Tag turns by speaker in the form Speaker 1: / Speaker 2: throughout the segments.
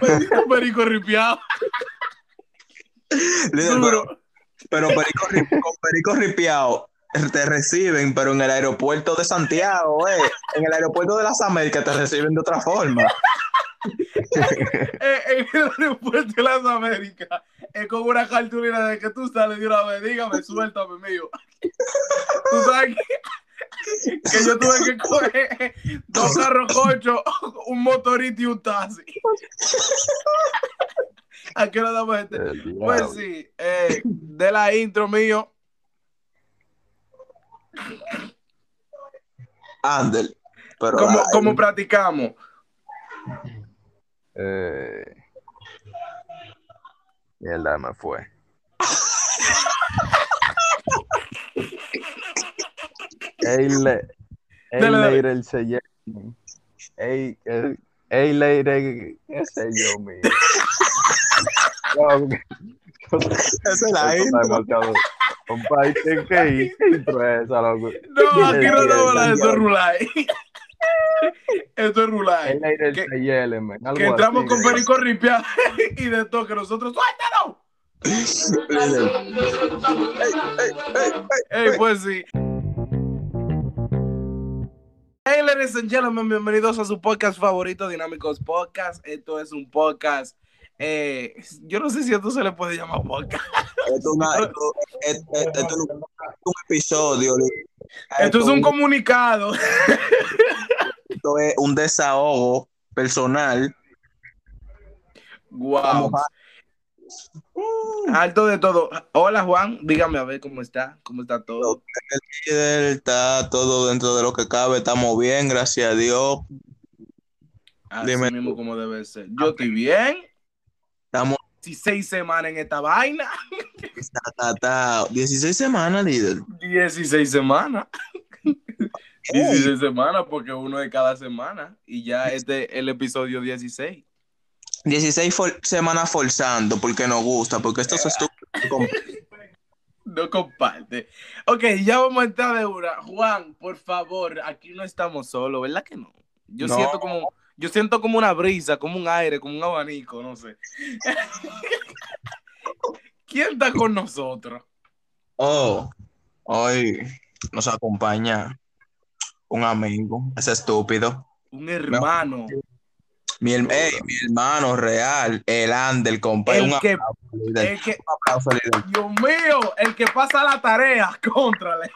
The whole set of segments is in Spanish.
Speaker 1: Maldito perico ripiado.
Speaker 2: Líder, pero, pero perico, ri- con perico ripiado te reciben, pero en el aeropuerto de Santiago, eh, en el aeropuerto de las Américas te reciben de otra forma.
Speaker 1: Eh, en el aeropuerto de las Américas es como una cartulina de que tú sales de una vez, dígame, suéltame, mío. Tú sabes que, que yo tuve que coger dos carros cochos, un motorito y un taxi. ¿A qué hora damos este? Pues sí, eh, de la intro mío,
Speaker 2: Andel. Pero
Speaker 1: como, como practicamos.
Speaker 3: Eh, mierda, me fue. Ey, le, ey,
Speaker 1: Dale, dale.
Speaker 3: later, se llama. Ey, ey, later, qué sé yo, mío. No,
Speaker 2: esa es la intro.
Speaker 3: Compadre, ¿qué, intro es esa, loco?
Speaker 1: No, aquí no
Speaker 3: Sí,
Speaker 1: estamos hablando de
Speaker 2: sí,
Speaker 1: esto es Rulay.
Speaker 3: Later,
Speaker 1: Que- entramos
Speaker 3: así,
Speaker 1: con. Perico Ripiado y de todo, que nosotros, ¡suéltalo!
Speaker 2: Ey,
Speaker 1: pues sí. Hey, ladies and gentlemen, bienvenidos a su podcast favorito, Dinámicos Podcast. Esto es un podcast. eh, yo no sé si esto se le puede llamar podcast.
Speaker 2: Esto es una- esto- esto- esto es un,
Speaker 1: es comunicado.
Speaker 2: esto es un desahogo personal.
Speaker 1: Wow. Alto de todo. Hola, Juan. Dígame a ver cómo está. ¿Cómo está todo?
Speaker 2: Está todo dentro de lo que cabe. Estamos bien, gracias a Dios.
Speaker 1: Así
Speaker 2: Dime
Speaker 1: mismo como debe ser. Yo estoy bien.
Speaker 2: Estamos
Speaker 1: 16 semanas en esta vaina.
Speaker 2: ta, ta, ta. 16 semanas, líder.
Speaker 1: 16 semanas. 16 semanas porque uno de cada semana. Y ya este es el episodio 16.
Speaker 2: 16 for- semanas forzando porque nos gusta, porque esto es estúpido.
Speaker 1: No comparte. Ok, ya vamos a entrar de una. Juan, por favor, aquí no estamos solos, ¿verdad que no? Yo
Speaker 2: No.
Speaker 1: siento como, yo siento como una brisa, como un aire, como un abanico, no sé. ¿Quién está con nosotros?
Speaker 2: Oh, hoy nos acompaña un amigo, ese estúpido.
Speaker 1: Un hermano.
Speaker 2: Mi, her- ey, mi hermano real, el Ander, compa.
Speaker 1: El
Speaker 2: Un
Speaker 1: que,
Speaker 2: aplauso, líder.
Speaker 1: el que,
Speaker 2: Un aplauso, líder.
Speaker 1: Dios mío, el que pasa la tarea, contrale.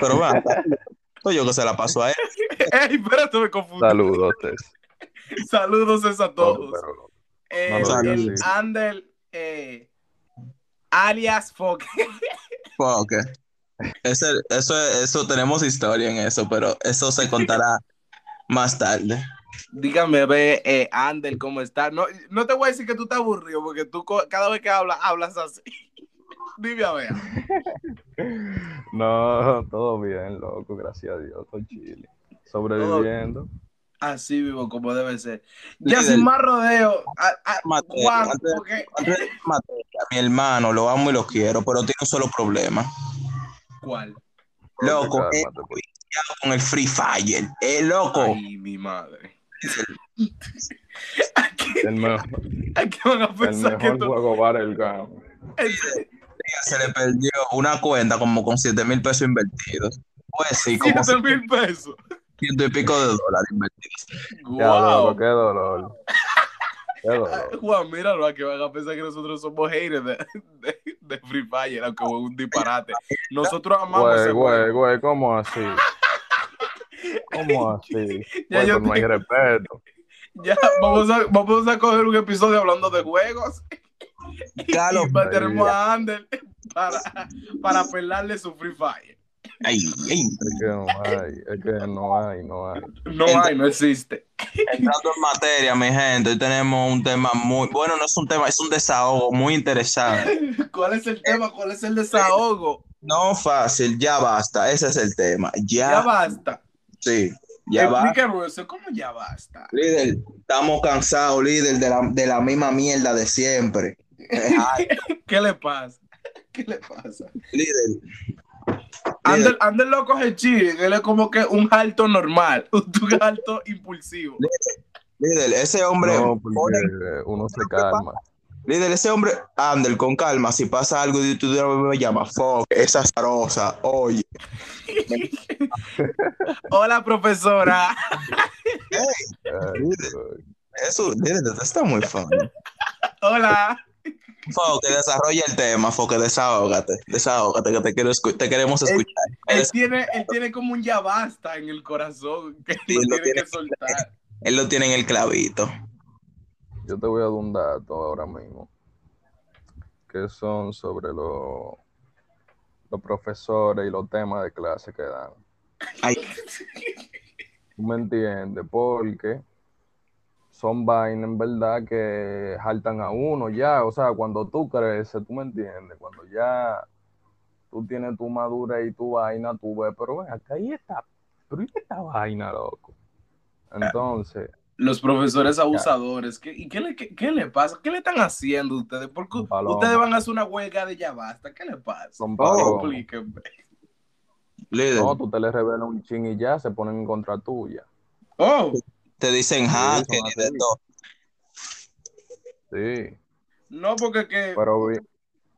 Speaker 2: Pero va, yo que se la paso a él.
Speaker 1: Ey, espérate, me confundí.
Speaker 3: Saludos.
Speaker 1: Saludos a
Speaker 3: No,
Speaker 1: todos.
Speaker 3: pero-
Speaker 1: Eh,
Speaker 3: no
Speaker 1: el Ander, eh, alias Fox.
Speaker 2: Ok. Ese, eso, eso tenemos historia en eso, pero eso se contará más tarde.
Speaker 1: Dígame, ve, eh, Ander, ¿cómo está? No, no te voy a decir que tú estás aburrido, porque tú cada vez que hablas, hablas así. Dime a ver.
Speaker 3: No, todo bien, loco, gracias a Dios, todo chile. Sobreviviendo.
Speaker 1: Así vivo como debe ser. Ya sin más rodeo. a- a- Juan, porque-
Speaker 2: mi hermano, lo amo y lo quiero, pero tiene un solo problema.
Speaker 1: ¿Cuál?
Speaker 2: Loco, es
Speaker 3: pues.
Speaker 2: con el Free Fire. Es loco.
Speaker 1: Ay, mi madre. Aquí,
Speaker 3: El, mejor,
Speaker 1: aquí van a
Speaker 3: el
Speaker 1: pensar que
Speaker 3: mejor
Speaker 1: esto-
Speaker 3: juego para el game.
Speaker 2: Se le perdió una cuenta como con 7 mil pesos invertidos. Pues sí, como
Speaker 1: siete mil pesos.
Speaker 2: ciento y pico de dólares invertidos.
Speaker 1: Wow.
Speaker 3: qué dolor. Qué dolor.
Speaker 1: Juan, míralo, a que van a pensar que nosotros somos haters de, de, de Free Fire, aunque es un disparate. Nosotros amamos
Speaker 3: Güey,
Speaker 1: ese
Speaker 3: güey,
Speaker 1: juego.
Speaker 3: güey, ¿cómo así? ¿Cómo así?
Speaker 1: Ya yo
Speaker 3: hay respeto.
Speaker 1: Ya, vamos a, vamos a coger un episodio hablando de juegos.
Speaker 2: Carlos,
Speaker 1: y meteremos a Ander para, para pelarle su Free Fire.
Speaker 2: ay, ay.
Speaker 3: Es que no hay, es que no hay, no hay.
Speaker 1: No hay, no existe.
Speaker 2: Entrando en materia, mi gente, hoy tenemos un tema muy, bueno, no es un tema, es un desahogo muy interesante.
Speaker 1: ¿Cuál es el tema? ¿Cuál es el desahogo?
Speaker 2: No fácil, ya basta, ese es el tema. Ya,
Speaker 1: Ya basta.
Speaker 2: sí, ya basta.
Speaker 1: Explícame eso, ¿cómo ya basta?
Speaker 2: Líder, estamos cansados, líder, de la, de la misma mierda de siempre.
Speaker 1: ¿Qué le pasa? ¿Qué le pasa?
Speaker 2: Líder,
Speaker 1: Ander, Ander lo coge chile, él es como que un alto normal, un alto impulsivo.
Speaker 2: líder, ese hombre,
Speaker 3: No,
Speaker 2: pone-
Speaker 3: uno se calma.
Speaker 2: líder, ese hombre, Ander, con calma, si pasa algo y tú de vez me llamas, fuck, esa zarosa, oye,
Speaker 1: Hola, profesora.
Speaker 3: Ay,
Speaker 2: Líder. eso, líder, está muy funny.
Speaker 1: Hola.
Speaker 2: Fo, que desarrolla el tema, Fo, que desahógate, desahógate, que te, quiero escu- te queremos escuchar.
Speaker 1: Él tiene, él tiene como un ya basta en el corazón que
Speaker 2: Sí,
Speaker 1: lo
Speaker 2: lo
Speaker 1: tiene
Speaker 2: tiene.
Speaker 1: que soltar.
Speaker 2: Él lo tiene en el clavito.
Speaker 3: Yo te voy a dar un dato ahora mismo, que son sobre lo- los profesores y los temas de clase que dan.
Speaker 2: Ay,
Speaker 3: ¿Tú me entiendes? Porque son vainas en verdad que jaltan a uno ya. O sea, cuando tú creces, tú me entiendes, cuando ya tú tienes tu madurez y tu vaina, tú ves, pero ven, acá ahí está, pero ¿y esta vaina, loco? Entonces,
Speaker 1: Los profesores abusadores, ¿qué, ¿y qué le, qué, qué le pasa? ¿Qué le están haciendo ustedes? Porque ustedes van a hacer una huelga de ya basta. ¿Qué le pasa?
Speaker 3: son
Speaker 2: Oh.
Speaker 1: Explíquenme.
Speaker 2: líder,
Speaker 3: No, tú te le revelas un ching y ya se ponen en contra tuya.
Speaker 1: Oh,
Speaker 2: te dicen hacker y de todo.
Speaker 3: Sí,
Speaker 1: no, porque que,
Speaker 3: pero vi-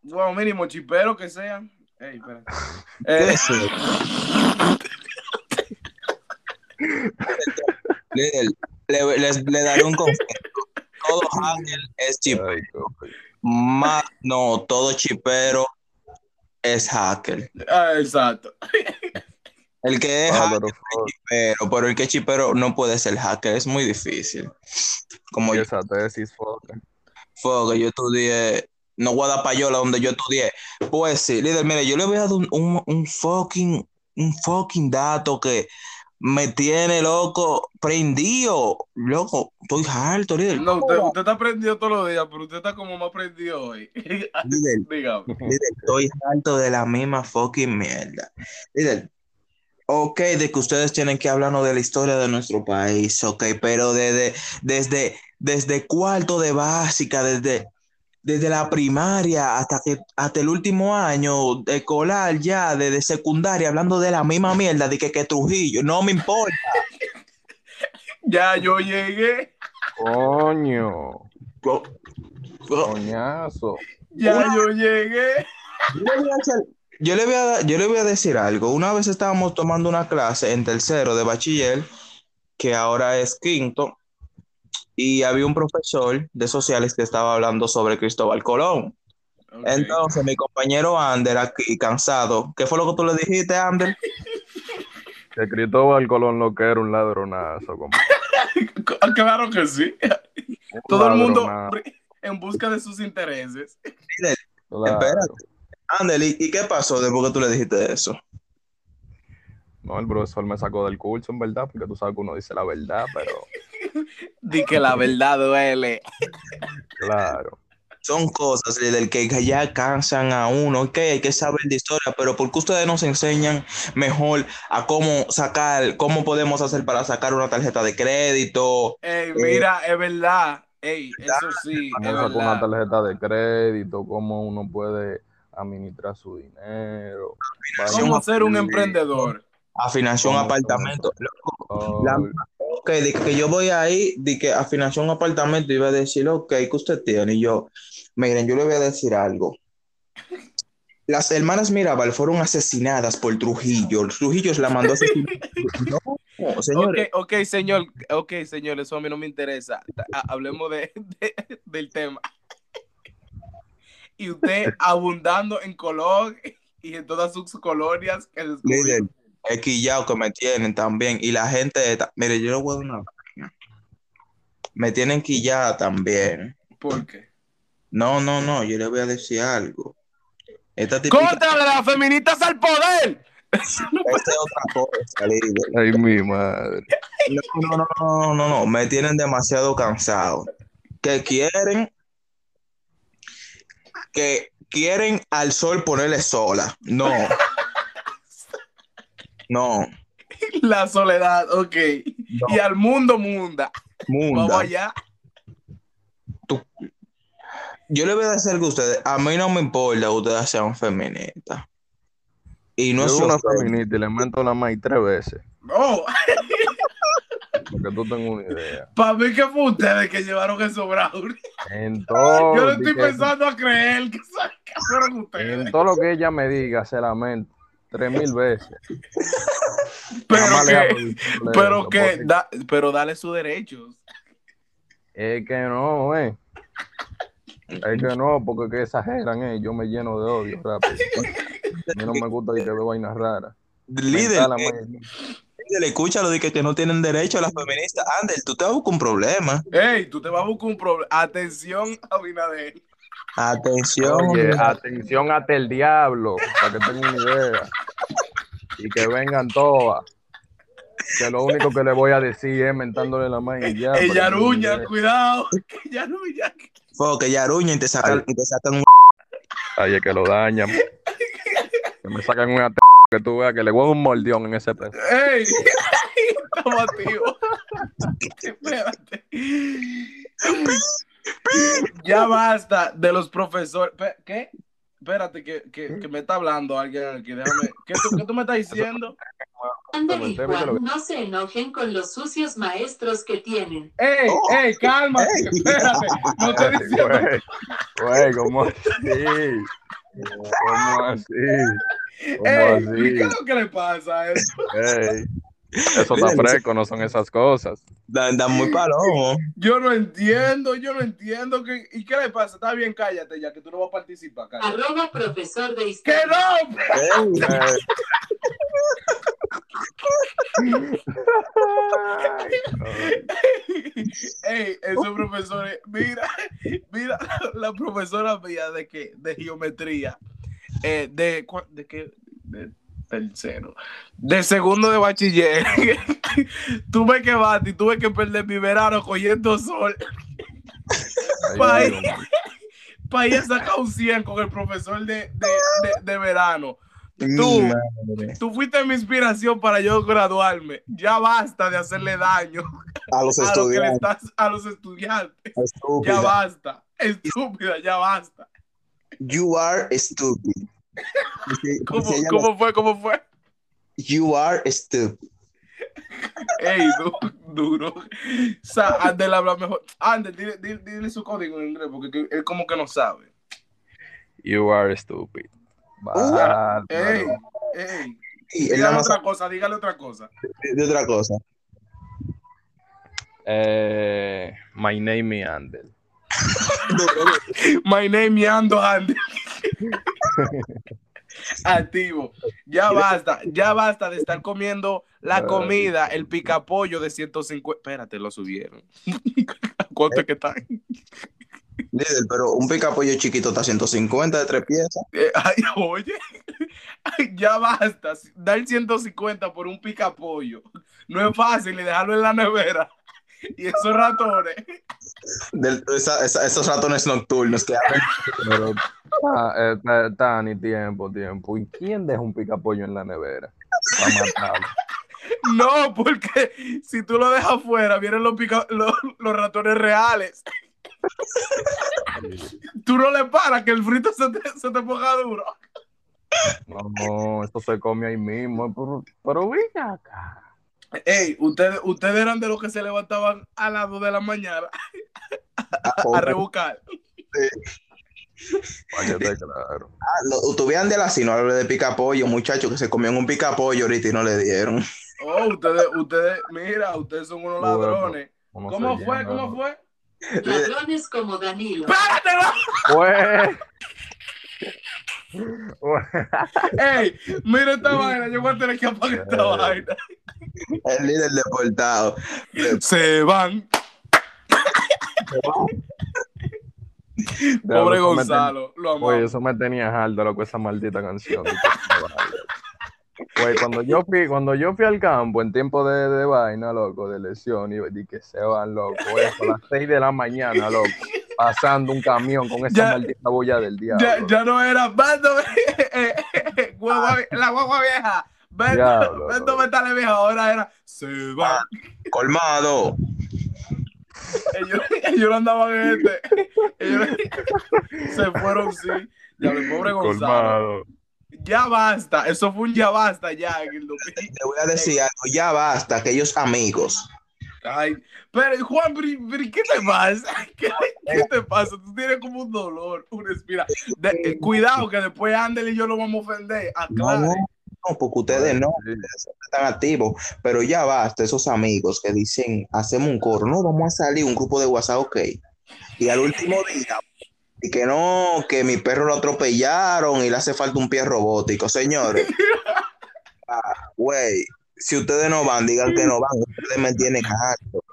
Speaker 1: bueno, mínimo chipero que sean. Ey, espera.
Speaker 2: ¿Qué
Speaker 1: Eh?
Speaker 2: Líder, le, les- le daré un consejo. Todo hacker es chip,
Speaker 3: ay, coño.
Speaker 2: más no, todo chipero es hacker.
Speaker 1: ah, exacto.
Speaker 2: El que es
Speaker 3: Ah,
Speaker 2: hacker chipero, pero el que es chipero no puede ser hacker, es muy difícil. Como yo,
Speaker 3: esa tesis, fuck.
Speaker 2: fue que yo estudié, no voy a dar payola donde yo estudié. Pues sí, líder, mire, yo le voy a dar un, un, un fucking, un fucking dato que me tiene loco, prendido, loco, estoy harto, líder.
Speaker 1: No, usted, usted está prendido todos los días, pero usted está como más prendido hoy.
Speaker 2: Líder,
Speaker 1: Dígame.
Speaker 2: líder, estoy harto de la misma fucking mierda. Líder, ok, de que ustedes tienen que hablarnos de la historia de nuestro país, ok, pero desde, desde, desde cuarto de básica, desde, desde la primaria hasta que hasta el último año escolar ya, desde secundaria, hablando de la misma mierda, de que, que Trujillo, no me importa.
Speaker 1: Ya yo llegué.
Speaker 3: Coño, coñazo.
Speaker 1: Ya yo llegué.
Speaker 2: Yo le voy a hacer- yo le voy a, yo le voy a decir algo. Una vez estábamos tomando una clase en tercero de bachiller, que ahora es quinto, y había un profesor de sociales que estaba hablando sobre Cristóbal Colón. Entonces, mi compañero Ander aquí, cansado, ¿qué fue lo que tú le dijiste, Ander?
Speaker 3: Que Cristóbal Colón lo que era un ladronazo, compa.
Speaker 1: Claro que sí.
Speaker 3: Un
Speaker 1: Todo el mundo en busca de sus intereses.
Speaker 3: claro.
Speaker 2: Espérate. Ander, ¿y, qué pasó después que tú le dijiste eso?
Speaker 3: No, el profesor me sacó del curso, en verdad, porque tú sabes que uno dice la verdad, pero
Speaker 1: Di que la verdad duele.
Speaker 3: claro.
Speaker 2: Son cosas del que ya cansan a uno, ok, hay que saber de historia, pero ¿por qué ustedes nos enseñan mejor a cómo sacar, cómo podemos hacer para sacar una tarjeta de crédito?
Speaker 1: Ey, mira, es verdad. Ey, eso sí, es
Speaker 3: Cómo sacar una tarjeta de crédito, cómo uno puede administrar su dinero.
Speaker 1: ¿Cómo ser un emprendedor?
Speaker 2: Afinación
Speaker 3: ¿Cómo
Speaker 2: apartamento. Loco,
Speaker 3: Oh,
Speaker 2: La- ok, de que yo voy ahí, de que afinación apartamento, iba a decir, ok, ¿qué usted tiene? Y yo, miren, yo le voy a decir algo. Las hermanas Mirabal fueron asesinadas por Trujillo. Trujillo la mandó a asesinar. No, señores.
Speaker 1: Ok, ok, señor. Ok, señor, eso a mí no me interesa. Ha- Hablemos de, de- del tema. Y usted abundando en Colón y en todas sus colonias que.
Speaker 2: Líder, es quillao que me tienen también. Y la gente, esta- mire, yo le voy a dar una. Me tienen quillada también.
Speaker 1: ¿Por qué?
Speaker 2: No, no, no, yo le voy a decir algo. Esta típica,
Speaker 1: ¡Contra de las feministas al poder!
Speaker 2: esta es otra cosa, líder.
Speaker 3: Ay, mi madre.
Speaker 2: No, no, no, no, no, no, me tienen demasiado cansado. Que quieren, que quieren al sol ponerle sola. No. No.
Speaker 1: La soledad, ok. Y al mundo munda. Vamos
Speaker 2: Munda.
Speaker 1: allá.
Speaker 2: yo le voy a decir a ustedes. A mí no me importa que ustedes sean feministas. Y no
Speaker 3: Yo
Speaker 2: es
Speaker 3: una feminista y le meto la maíz tres veces.
Speaker 1: Oh,
Speaker 3: Porque tú tengas una idea.
Speaker 1: para mí que fue ustedes que llevaron esos brownies.
Speaker 3: En todo,
Speaker 1: Yo no estoy
Speaker 3: que-
Speaker 1: pensando a creer que, que fueron ustedes.
Speaker 3: en todo lo que ella me diga, se la meto tres mil veces.
Speaker 1: Pero que, pero que, da- pero dale sus derechos.
Speaker 3: Es que no, eh. Es que no, porque que exageran, eh. Yo me lleno de odio rápido. A mí no me gusta que veo vainas raras.
Speaker 2: Líder,
Speaker 3: Mental,
Speaker 2: eh,
Speaker 3: amor.
Speaker 2: líder, escúchalo de que, que no tienen derecho las feministas. Ander, tú te vas a buscar un problema.
Speaker 1: Ey, tú te vas a buscar un problema. Atención, Abinader.
Speaker 2: Atención.
Speaker 3: Oye, atención hasta el diablo, para que tengan una idea. Y que vengan todas. Que lo único que le voy a decir es mentándole la mano y ya. idea.
Speaker 1: cuidado. Que ella aruña.
Speaker 2: Fo, que ya aruña y te sacan, y te sacan un
Speaker 3: Ay, es que lo dañan. Que me sacan una que tú veas que le dar un mordión en ese peso.
Speaker 1: Ey, estamos activos. Espérate. Ya basta de los profesores. ¿Qué? Espérate, que, que, que me está hablando alguien aquí. Déjame. ¿Qué tú, qué tú me estás diciendo?
Speaker 4: Ander y
Speaker 3: Comenté, ¿viste lo
Speaker 4: Juan, no se enojen con los sucios maestros que tienen.
Speaker 1: ¡Ey,
Speaker 2: Oh.
Speaker 1: ey, cálmate!
Speaker 2: Ey.
Speaker 1: Espérate, no
Speaker 3: Ay,
Speaker 1: diciendo.
Speaker 3: Güey, ¿cómo así? ¿Cómo así? ¿Cómo
Speaker 1: ¡Ey!
Speaker 3: así?
Speaker 1: ¿Qué es lo que le pasa a eso?
Speaker 3: Ey, eso está fresco, no son esas cosas.
Speaker 2: Dan, dan muy palomo.
Speaker 1: Yo no entiendo, yo no entiendo. Que, ¿Y qué le pasa? Está bien, cállate ya, que tú no vas a participar. cállate.
Speaker 4: Arroba profesor de
Speaker 1: ¡Que
Speaker 4: historia.
Speaker 1: no!
Speaker 2: Ey,
Speaker 3: Ey.
Speaker 1: Esos profesores, mira, mira la profesora mía de que de geometría, eh, de, de qué, de tercero, de segundo de bachiller, tuve que batir, tuve que perder mi verano cogiendo sol Pa' para ir a sacar un 100 con el profesor de, de- de verano. Tú. Tú fuiste mi inspiración para yo graduarme. Ya basta de hacerle daño
Speaker 2: A los
Speaker 1: a, lo que le
Speaker 2: estudiantes.
Speaker 1: estás, a los estudiantes. Ya basta. Estúpida, ya basta.
Speaker 2: You are stupid.
Speaker 1: ¿Cómo, fue? ¿Cómo fue?
Speaker 2: You are stupid.
Speaker 1: Ey, du- duro. O sea, Ander habla mejor. Ander, dile, dile, dile su código en inglés porque que- él como que no sabe.
Speaker 3: You are stupid.
Speaker 1: Ey, ey. Dígale otra cosa, dígale otra cosa.
Speaker 2: de otra cosa.
Speaker 3: Eh, my name is Andel.
Speaker 1: My name is Ando Ander. Activo. Ya basta, ya basta de estar comiendo la comida, el picapollo de 150. Espérate, lo subieron. ¿Cuánto es que está?
Speaker 2: Líder, pero un picapollo chiquito está a 150 de tres piezas.
Speaker 1: Eh, ay, oye, Ay, ya basta. Dar 150 por un picapollo. No es fácil y dejarlo en la nevera. Y esos ratones.
Speaker 2: Del- esa- esa- esos ratones nocturnos que.
Speaker 3: Pero ah, eh, ta- Tani, tiempo, tiempo. ¿Y quién deja un picapollo en la nevera? Para matarlo.
Speaker 1: No, porque si tú lo dejas afuera, vienen los, pica- los, los ratones reales. Tú no le paras que el frito se te, se te ponga duro.
Speaker 3: No, no, esto se come ahí mismo. Pero, pero venga acá.
Speaker 1: Ey, ustedes, ustedes eran de los que se levantaban a las 2 de la mañana a rebuscar.
Speaker 3: Para que esté claro.
Speaker 2: Ah, no, tuvieran de la si no hablé de picapollo, muchachos que se comían un picapollo ahorita y no le dieron.
Speaker 1: Oh, ustedes, ustedes, mira, ustedes son unos ladrones. ¿Cómo fue?
Speaker 3: llena,
Speaker 1: ¿Cómo fue?
Speaker 4: Ladrones como Danilo.
Speaker 3: Pues. Pues.
Speaker 1: ¡Ey! Mira esta vaina, yo voy a tener que apagar esta vaina.
Speaker 2: El líder deportado.
Speaker 1: Se van. Pobre
Speaker 3: Eso me
Speaker 1: Gonzalo, lo
Speaker 3: ten- Oye, eso me tenía harto, loco, esa maldita canción. Pues cuando yo fui, cuando yo fui al campo en tiempo de, de vaina, loco, de lesión, y que se van, loco, eso, a las 6 de la mañana, loco, pasando un camión con esa
Speaker 1: Ya-
Speaker 3: maldita bulla del diablo.
Speaker 1: Ya, ya no era Bando, eh, eh, guagua- la guagua vieja.
Speaker 3: Loco.
Speaker 1: metale vieja. Ahora era se va.
Speaker 2: Colmado.
Speaker 1: ellos, ellos no andaban en este. Ellos se fueron, sí. Ya, mi pobre Gonzalo.
Speaker 3: Colmado.
Speaker 1: Ya basta. Eso fue un ya basta ya en el 2000.
Speaker 2: Te voy a decir algo, ya basta, aquellos amigos.
Speaker 1: Ay, pero Juan, ¿qué te pasa? ¿Qué, qué te pasa? Tú tienes como un dolor, una espira. De- eh, cuidado que después Andel y yo lo vamos a ofender.
Speaker 2: No,
Speaker 1: Aclare.
Speaker 2: no, no, porque ustedes no
Speaker 3: Sí.
Speaker 2: están activos, pero ya basta, esos amigos que dicen, hacemos un coro, no, vamos a salir un grupo de WhatsApp, ok. Y al último día, y que no, que mi perro lo atropellaron y le hace falta un pie robótico, señores. Ah, Güey, si ustedes no van, digan que no van, ustedes me tienen harto.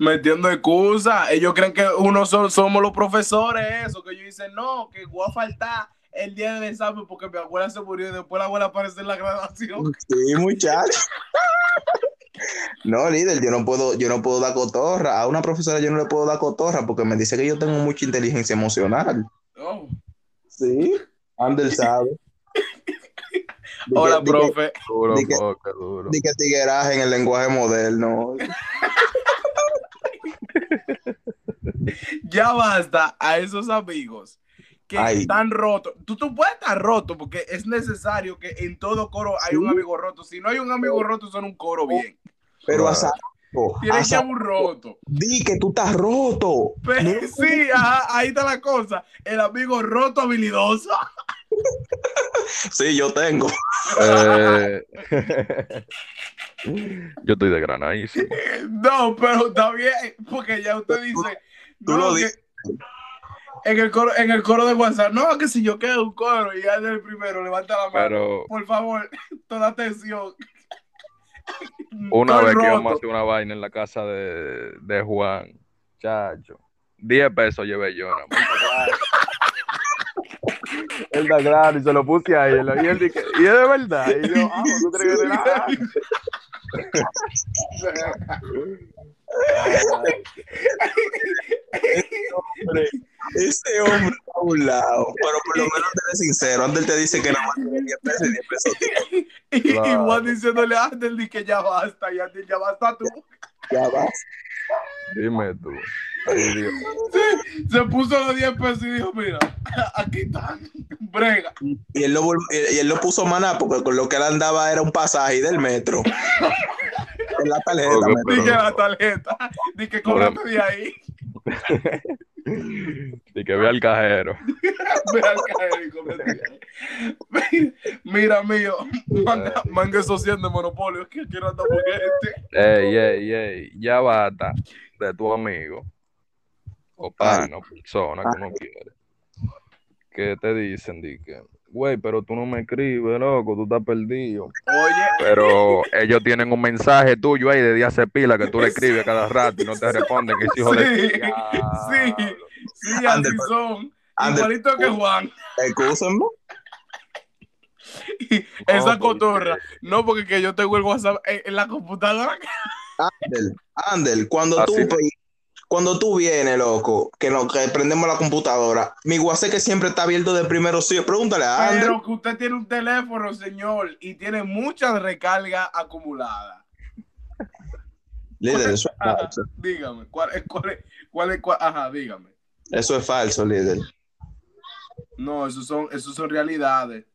Speaker 1: Metiendo excusas. Ellos creen que uno so- somos los profesores, eso. Que ellos dicen, no, que voy a faltar el día del examen porque mi abuela se murió y después la abuela aparece en la graduación.
Speaker 2: Sí, muchachos. No, líder, yo no puedo, yo no puedo dar cotorra. A una profesora yo no le puedo dar cotorra porque me dice que yo tengo mucha inteligencia emocional.
Speaker 1: Oh.
Speaker 2: Sí, Ander sabe.
Speaker 1: Hola, profe.
Speaker 3: Duro,
Speaker 2: Di que-
Speaker 3: poca, duro.
Speaker 2: Tigueraje en el lenguaje moderno.
Speaker 1: Ya basta a esos amigos que
Speaker 2: Ay.
Speaker 1: están rotos. Tú, tú puedes estar roto porque es necesario que en todo coro hay un amigo roto. Si no hay un amigo roto, son un coro bien.
Speaker 2: Pero a
Speaker 3: Claro.
Speaker 2: saco,
Speaker 1: Tiene
Speaker 2: a
Speaker 1: que un roto.
Speaker 2: di que tú estás roto.
Speaker 1: Pero,
Speaker 2: No,
Speaker 1: sí, ajá, ahí está la cosa. El amigo roto habilidoso.
Speaker 2: Sí, yo tengo.
Speaker 3: Eh, Yo estoy de granadísimo.
Speaker 1: No, pero está bien, porque ya usted dice.
Speaker 2: tú
Speaker 1: no,
Speaker 2: lo
Speaker 1: que
Speaker 2: dices.
Speaker 1: En el, coro, en el coro de WhatsApp, no, que si yo quedo un coro y ya el primero, levanta la mano.
Speaker 3: Pero
Speaker 1: Por favor, toda atención.
Speaker 3: una
Speaker 1: Estoy
Speaker 3: vez que íbamos a hacer una vaina en la casa de, de Juan, chacho, 10 pesos llevé yo. Él da claro y se lo puse ahí. Y él dije, y es de verdad. Y yo, ah, que relajar.
Speaker 2: Ese hombre está a un lado. Pero por lo menos eres sincero. Ander te dice que nada más tiene 10 pesos y 10 pesos. tiene.
Speaker 1: Y. Juan diciéndole a Andel di que ya basta, y Andel ya basta tú.
Speaker 2: Ya vas.
Speaker 3: Dime tú. Ay, Dios.
Speaker 1: Se puso los 10 pesos y dijo, mira, aquí están, brega.
Speaker 2: Y él, lo, y él lo puso maná porque con lo que él andaba era un pasaje del metro. En la tarjeta.
Speaker 3: Ok,
Speaker 2: metro.
Speaker 1: Di que
Speaker 3: Pero-
Speaker 1: la tarjeta, di que cóbrate de ahí.
Speaker 3: Y que vea al cajero.
Speaker 1: Ve al cajero. Mira, mío, manga, manga social de monopolio, que quiero andar con este.
Speaker 3: Ey, ey, ey, ya basta de tu amigo o pana o persona que uno quiere. Que te dicen, di que, güey, pero tú no me escribes, loco, tú estás perdido.
Speaker 1: Oye,
Speaker 3: Pero ellos tienen un mensaje tuyo ahí de día se pila que tú le escribes cada rato y no te responden. Que es hijo de
Speaker 1: Sí,
Speaker 3: diablo.
Speaker 1: sí. sí, así son.
Speaker 2: Ander.
Speaker 1: Igualito que Juan.
Speaker 2: Excúsenme.
Speaker 1: Esa
Speaker 3: No,
Speaker 1: cotorra. No, porque que yo tengo el WhatsApp en, en la computadora.
Speaker 2: Ander, Ander, cuando tú,
Speaker 3: Así.
Speaker 2: Cuando tú vienes, loco, que, no, que prendemos la computadora, mi WhatsApp que siempre está abierto de primero, sí, pregúntale a Ander.
Speaker 1: Pero que usted tiene un teléfono, señor, y tiene mucha recarga acumulada.
Speaker 2: Líder, eso es
Speaker 1: Ajá,
Speaker 2: falso.
Speaker 1: dígame, ¿cuál es, cuál es, cuál es, cuál- ajá, dígame.
Speaker 2: Eso es falso, líder.
Speaker 1: No, eso son, eso son realidades.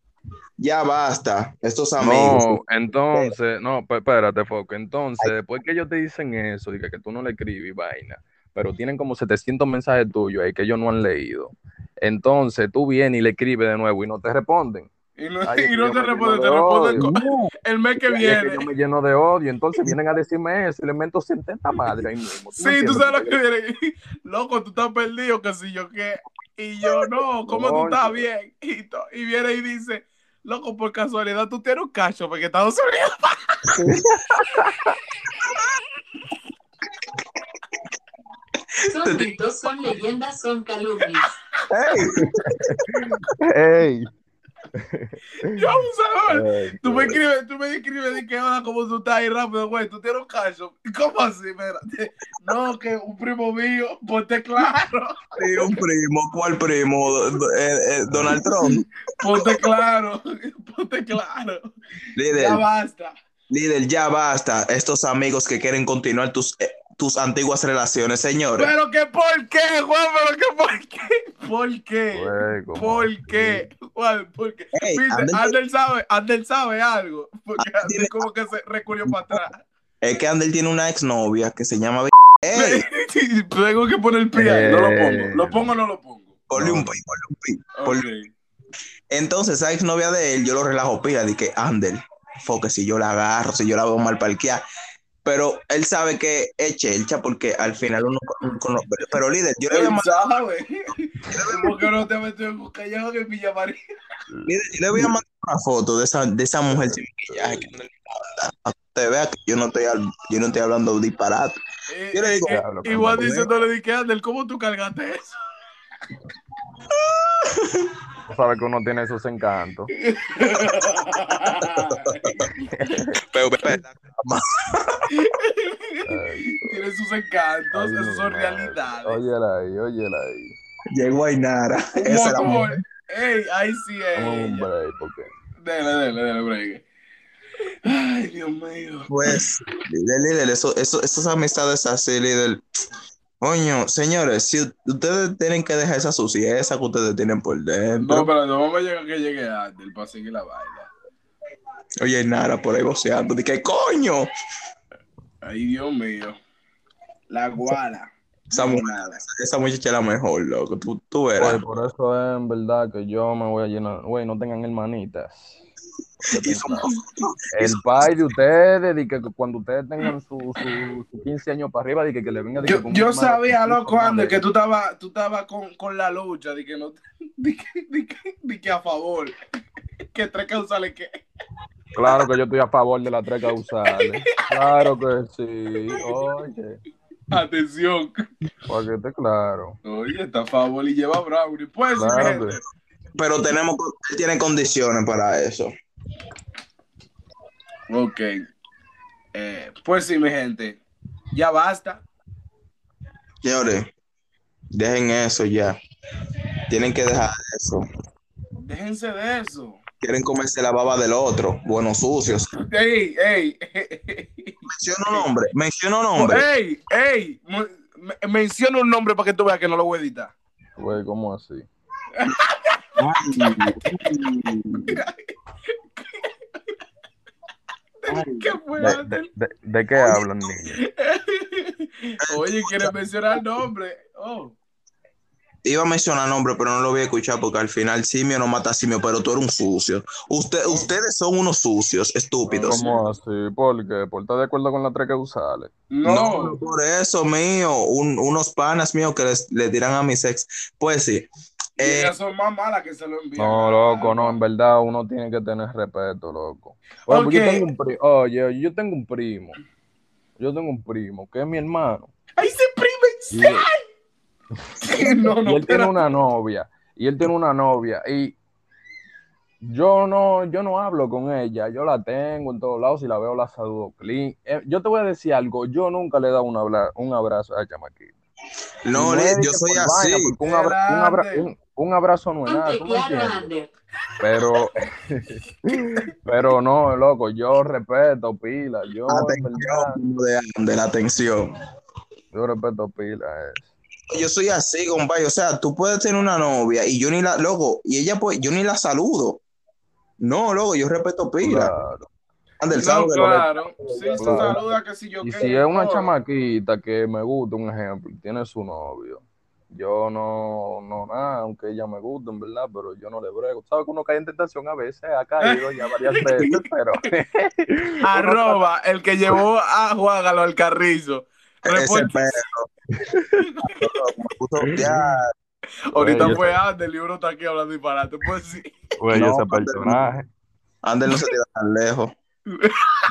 Speaker 2: Ya basta, estos amigos.
Speaker 3: No, entonces, no, pues espérate, Foco. Entonces, después que ellos te dicen eso, diga que tú no le escribes vaina, pero tienen como 700 mensajes tuyos ahí que ellos no han leído. Entonces, tú vienes y le escribes de nuevo y no te responden.
Speaker 1: Y no,
Speaker 3: Ay,
Speaker 1: y no te
Speaker 3: me
Speaker 1: responde,
Speaker 3: lleno
Speaker 1: te
Speaker 3: de
Speaker 1: responden con- el mes que
Speaker 3: Y es que
Speaker 1: viene.
Speaker 3: yo me lleno de odio, entonces vienen a decirme eso y le meto 70 madre ahí mismo.
Speaker 1: Sí, tú sabes lo que viene. Loco, tú estás perdido, que si yo qué. Y yo, no, ¿cómo tú estás bien? Y, y viene y dice, loco, por casualidad tú tienes un cacho, porque Estados Unidos.
Speaker 4: Son mitos, son leyendas, son calumnias.
Speaker 3: ¡Ey!
Speaker 1: Yo, abusador.
Speaker 3: ¡Ey!
Speaker 1: Tú me escribes, tú me escribes de que hola, ¿cómo tú estás ahí rápido, güey? Tú tienes un cacho. ¿Cómo así? Espérate. No, que un primo mío, ponte claro.
Speaker 2: Sí, un primo, ¿cuál primo? Eh, eh, Donald Trump.
Speaker 1: Ponte claro. Ponte claro.
Speaker 2: Líder,
Speaker 1: Ya basta.
Speaker 2: líder, ya basta. Estos amigos que quieren continuar tus. Eh, tus antiguas relaciones, señores.
Speaker 1: Pero que por qué, Juan, pero que por qué, por qué,
Speaker 3: Güey, ¿cómo
Speaker 1: por qué, Juan, por qué.
Speaker 2: Ey,
Speaker 1: Viste,
Speaker 2: Andel-
Speaker 1: Andel sabe, Andel sabe algo, porque
Speaker 2: Andel
Speaker 1: Andel
Speaker 2: tiene-
Speaker 1: como que se recurrió para atrás.
Speaker 2: Es que Andel tiene una exnovia que se llama. ¡Ey!
Speaker 1: Tengo que poner el pie no lo
Speaker 3: Eh.
Speaker 1: pongo, lo pongo o no lo pongo.
Speaker 2: Ponle un pi, ponle un pi. Ponle-
Speaker 1: Ok.
Speaker 2: Entonces, esa exnovia de él, yo lo relajo pila, de que Andel, foque, si yo la agarro, si yo la veo mal parqueada. Pero él sabe que es chelcha porque al final uno. uno cono- pero líder, yo le voy a mandar,
Speaker 1: sabe. ¿Por qué no te metió en un callejón en Villa María?
Speaker 2: líder, yo le voy a mandar una foto de esa, de esa mujer sin maquillaje que que usted vea que yo no estoy, al- yo no estoy hablando disparate.
Speaker 1: Eh,
Speaker 2: Yo le digo,
Speaker 1: eh, igual
Speaker 3: Carlos.
Speaker 1: diciéndole di que Andel, ¿cómo tú cargaste eso?
Speaker 3: Tú sabes que uno tiene esos encantos.
Speaker 2: Pero,
Speaker 1: Tiene sus encantos,
Speaker 3: ay,
Speaker 1: esas
Speaker 3: mi
Speaker 1: son
Speaker 3: madre.
Speaker 1: realidades.
Speaker 3: Óyela ahí, óyela ahí.
Speaker 2: llegó Ainara. Esa era
Speaker 1: motor. Ey, ahí sí es.
Speaker 3: Un break, porque
Speaker 1: Dele, dele, dele, break. Ay, Dios mío.
Speaker 2: Pues, líder, líder, eso, eso, esas amistades así, líder. Coño, señores, si ustedes tienen que dejar esa suciedad que ustedes tienen por dentro.
Speaker 1: No, pero no vamos a llegar que llegue Andel para seguir la vaina.
Speaker 2: Oye, Nara, por ahí goceando. De que coño.
Speaker 1: Ay, Dios mío. La guala.
Speaker 2: Esa, mujer- esa muchacha es la mejor, loco. Tú, tú
Speaker 3: Oye,
Speaker 2: verás.
Speaker 3: por eso es en verdad que yo me voy a llenar. Güey, no tengan hermanitas.
Speaker 2: Y somos-
Speaker 3: El pai de ustedes, de que cuando ustedes tengan su, su, su 15 años para arriba, de que, que le venga
Speaker 1: Yo, yo sabía, loco,
Speaker 3: de-
Speaker 1: que tú estabas tú estabas con, con la lucha, de que no, de que, de que, de que a favor. Que tres causales que.
Speaker 3: Claro que yo estoy a favor de las tres causales. Claro que sí. Oye,
Speaker 1: Atención.
Speaker 3: para que esté claro.
Speaker 1: Oye, está a favor y lleva Brownie. Pues,
Speaker 3: Claro
Speaker 1: gente.
Speaker 3: que-
Speaker 2: Pero tenemos, él tiene condiciones para eso.
Speaker 1: Ok. Eh, pues sí, mi gente. Ya basta.
Speaker 2: Señores, dejen eso ya. Tienen que dejar eso.
Speaker 1: Déjense de eso.
Speaker 2: Quieren comerse la baba del otro. Buenos sucios.
Speaker 1: Ey, ey.
Speaker 2: Menciono nombre. Menciono nombre.
Speaker 1: Ey, ey. Me- me- Menciona un nombre para que tú veas que no lo voy a editar.
Speaker 3: Güey, ¿cómo así?
Speaker 1: ¿Qué fue,
Speaker 3: ¿De,
Speaker 1: Andel?
Speaker 3: de, de- de qué hablan, niños?
Speaker 1: Oye, ¿quieres mencionar nombre? Oh.
Speaker 2: Iba a mencionar nombre, pero no lo voy a escuchar porque al final simio no mata simio, pero tú eres un sucio. Usted, ustedes son unos sucios, estúpidos.
Speaker 3: ¿Cómo así? ¿Por qué? ¿Por estar de acuerdo con las tres causales?
Speaker 1: No.
Speaker 2: No, por eso, mío, un- unos panas míos que les, le tiran a mis ex. Pues sí.
Speaker 1: Y
Speaker 2: Eh,
Speaker 1: ellas son más malas que se lo envían.
Speaker 3: No, loco, no, en verdad uno tiene que tener respeto, loco. Oye, pues yo
Speaker 1: Ok.
Speaker 3: tengo un pri- Oye, yo tengo un primo. Yo tengo un primo que es mi hermano.
Speaker 1: ¡Ay, se
Speaker 3: Y,
Speaker 1: prime! No,
Speaker 3: y
Speaker 1: no,
Speaker 3: él tiene una novia. Y él tiene una novia. Y yo no, yo no hablo con ella. Yo la tengo en todos lados. Si la veo, la saludo clean. Eh, yo te voy a decir algo. Yo nunca le he dado un, habla- un abrazo a esa chamaquita.
Speaker 2: No, yo soy
Speaker 3: por
Speaker 2: así.
Speaker 3: vaina, un, abra- un abra- un- un abrazo no es nada.
Speaker 4: Ponte
Speaker 3: ¿tú me
Speaker 4: claro,
Speaker 3: entiendes?
Speaker 4: Ander.
Speaker 3: Pero, pero no, loco, yo respeto pila, yo verdad,
Speaker 2: de, de la atención.
Speaker 3: yo respeto pila eso.
Speaker 2: Yo soy así, compadre. O sea, tú puedes tener una novia y yo ni la, loco, y ella pues, yo ni la saludo. No, loco, yo respeto pila.
Speaker 3: Claro.
Speaker 2: Andel,
Speaker 1: No, claro. Sí, se saluda que si yo
Speaker 3: Y si es una
Speaker 1: no.
Speaker 3: chamaquita que me gusta, un ejemplo, tiene su novio, yo no, no nada, aunque ella me guste, en verdad, pero yo no le brego. Sabes que uno cae en tentación a veces, ha caído ya varias veces, pero
Speaker 1: Arroba el que llevó a Juan a lo al carrizo.
Speaker 2: Ese
Speaker 1: Reporte-
Speaker 2: perro. Me puso- ya,
Speaker 1: Ahorita fue Ander y uno está aquí hablando disparate. Pues sí.
Speaker 3: güey,
Speaker 2: No,
Speaker 3: ese
Speaker 2: Ander,
Speaker 3: personaje.
Speaker 2: Andel no se queda tan lejos.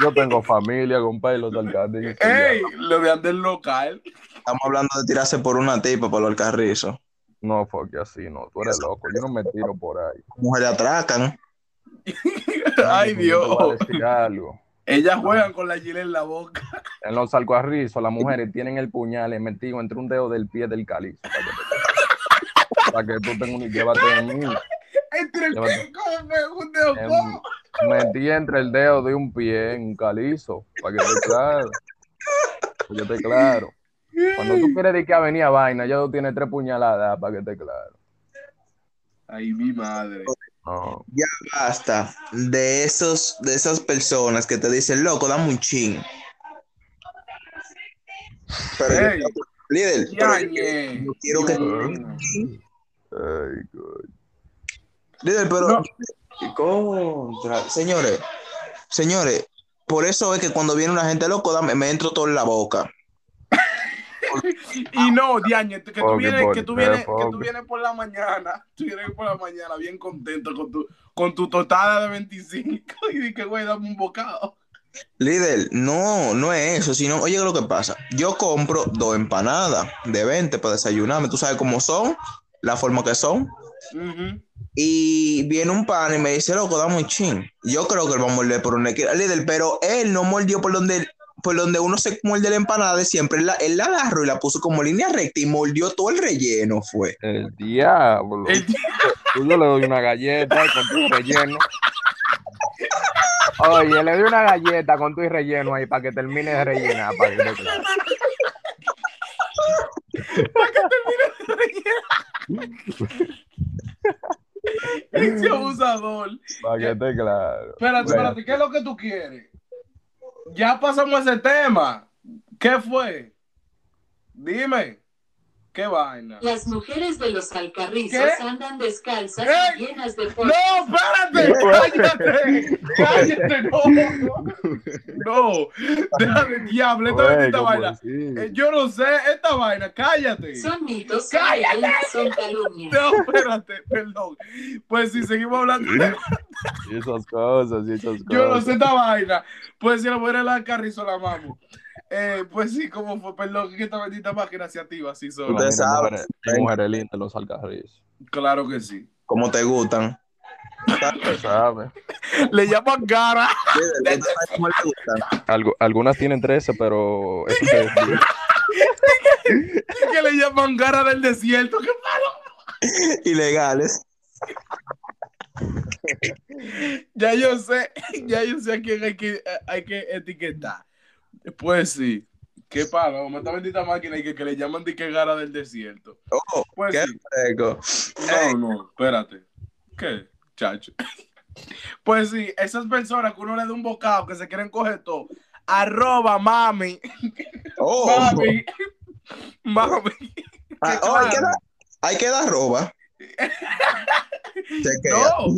Speaker 3: Yo tengo familia, compadre, los alcaldes.
Speaker 1: Ey, lo de Ander local.
Speaker 2: Estamos hablando de tirarse por una tipa por el carrizo.
Speaker 3: No, porque así no, tú eres loco, yo no me tiro por ahí.
Speaker 2: Mujeres atracan.
Speaker 1: Ay,
Speaker 3: voy a
Speaker 1: Dios.
Speaker 3: decir algo.
Speaker 1: Ellas juegan con la gilet en la boca.
Speaker 3: En los alcuarrizos, las mujeres tienen el puñal metido entre un dedo del pie del cáliz. Para que, para tú tengas un llévate de mí.
Speaker 1: Entre el
Speaker 3: Llévate.
Speaker 1: ¿Cómo fue? ¿Un dedo
Speaker 3: Em,
Speaker 1: cómo?
Speaker 3: Metí entre el dedo de un pie en un calizo. Para que esté claro. Para que esté claro. Cuando tú quieres decir que venía vaina, ya tú tienes tres puñaladas para que esté claro.
Speaker 1: Ay, mi madre.
Speaker 3: No.
Speaker 2: Basta de esos, de esas personas que te dicen, loco, dame un chin. Pero yo- líder, pero yo-
Speaker 1: yañe.
Speaker 2: yo quiero que
Speaker 3: Ay,
Speaker 2: líder, pero
Speaker 1: No.
Speaker 2: Contra, señores, señores, por eso es que cuando viene una gente loco, dame- me entro todo en la boca.
Speaker 1: Y no, Diañe, que tú vienes, que tú vienes, que tú vienes por la mañana, tú vienes por la mañana bien contento con tu, con tu totada de 25 y di que güey, dame un bocado.
Speaker 2: Líder, no, no es eso, sino, oye, lo que pasa, yo compro dos empanadas de 20 para desayunarme, tú sabes cómo son, la forma que son,
Speaker 1: Ujú.
Speaker 2: Y viene un pan y me dice, loco, dame un chin. Yo creo que él va a morder por donde quiera, líder, pero él no mordió por donde, por donde uno se muerde la empanada de siempre, él la, él la agarró y la puso como línea recta y mordió todo el relleno, fue.
Speaker 3: El diablo.
Speaker 1: El-
Speaker 3: yo le doy una galleta con tu relleno. Oye, le doy una galleta con tu relleno ahí para que termine de rellenar. Para que esté claro.
Speaker 1: Ese abusador.
Speaker 3: Para que esté claro.
Speaker 1: Espérate, espérate, ¿qué es lo que tú quieres? Ya pasamos ese tema. ¿Qué fue? Dime. ¿Qué vaina?
Speaker 4: Las mujeres de los alcarrizos
Speaker 1: ¿Qué?
Speaker 4: andan descalzas
Speaker 1: ¿Qué?
Speaker 4: y llenas de
Speaker 1: No,
Speaker 4: polvo.
Speaker 1: espérate, cállate, cállate, no, no, déjame, diablo, esta, esta
Speaker 3: ¿cómo
Speaker 1: vaina? Eh, yo no sé, esta vaina, cállate,
Speaker 4: Son mitos, son
Speaker 1: ¡Cállate!
Speaker 4: son calumnias.
Speaker 1: no, espérate, perdón, pues si seguimos hablando,
Speaker 3: Y esas cosas, y esas cosas.
Speaker 1: yo no sé esta vaina, pues si la mujer la carrizo la mamo, eh, pues sí, como fue, perdón, que esta bendita máquina se activa así sola,
Speaker 2: Usted sabe.
Speaker 3: mujeres- hay mujeres lindas los alcarrizos.
Speaker 1: claro que sí,
Speaker 2: Como te gustan.
Speaker 3: Sabe.
Speaker 1: le llaman cara.
Speaker 3: Algu- algunas tienen 13, pero eso se desvía.
Speaker 1: que le llaman cara del desierto, ¿qué
Speaker 2: Ilegales.
Speaker 1: Ya yo sé, ya yo sé a quién hay que, hay que etiquetar. Pues sí. Qué paloma, esta bendita máquina y que, que le llaman de que gara del desierto.
Speaker 2: Oh,
Speaker 1: Pues
Speaker 2: qué
Speaker 1: sí. No, no, espérate. ¿Qué, chacho? Pues sí, esas personas que uno le da un bocado que se quieren coger todo. Arroba mami,
Speaker 2: Oh,
Speaker 1: mami, mami.
Speaker 2: Ah, oh, hay, que dar, hay que dar roba. Chequea.
Speaker 1: No,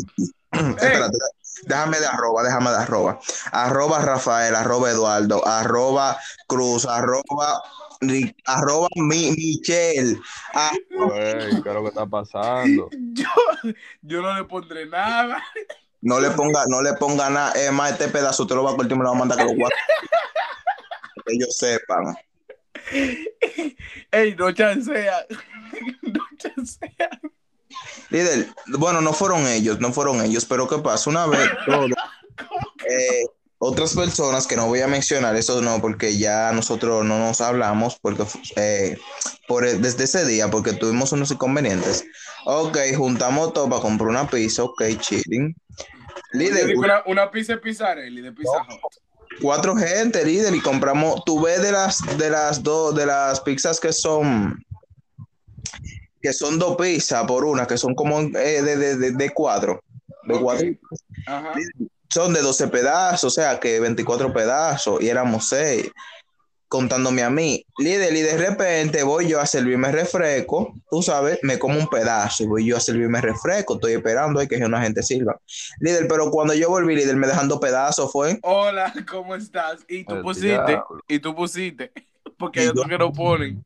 Speaker 2: Espérate, déjame de arroba, déjame de arroba. Arroba Rafael, arroba Eduardo, arroba Cruz, arroba, arroba mi, Michelle. Ah,
Speaker 3: Güey, ¿qué es lo que está pasando?
Speaker 1: yo, yo no le pondré nada.
Speaker 2: no le ponga, no le ponga nada. Es más, este pedazo te lo va a cortar y me lo va a mandar que lo guarde. Que ellos sepan.
Speaker 1: Ey, no chancea. No chancea.
Speaker 2: Líder, bueno, no fueron ellos, no fueron ellos, pero ¿qué pasa? Una vez, todo, eh, otras personas que no voy a mencionar, eso no, porque ya nosotros no nos hablamos, porque eh, por, desde ese día, porque tuvimos unos inconvenientes. Ok, juntamos todo para comprar una pizza, ok, chilling. Líder,
Speaker 1: una, una pizza de Pizzarelli, de Pizza
Speaker 2: cuatro gente, líder, y compramos, tú ves de las, de las dos, de las pizzas que son, que son dos pizzas por una, que son como eh, de, de, de, de cuatro, de cuatro
Speaker 1: Ajá.
Speaker 2: son de 12 pedazos, o sea que 24 pedazos, y éramos seis, contándome a mí. Líder, y de repente voy yo a servirme refresco, tú sabes, me como un pedazo, y voy yo a servirme refresco, estoy esperando ahí que una gente sirva. Líder, pero cuando yo volví, líder, me dejando pedazos fue.
Speaker 1: Hola, ¿cómo estás? Y tú
Speaker 3: El
Speaker 1: pusiste,
Speaker 3: diablo.
Speaker 1: y tú pusiste, porque hay otros
Speaker 2: yo-
Speaker 1: que no ponen.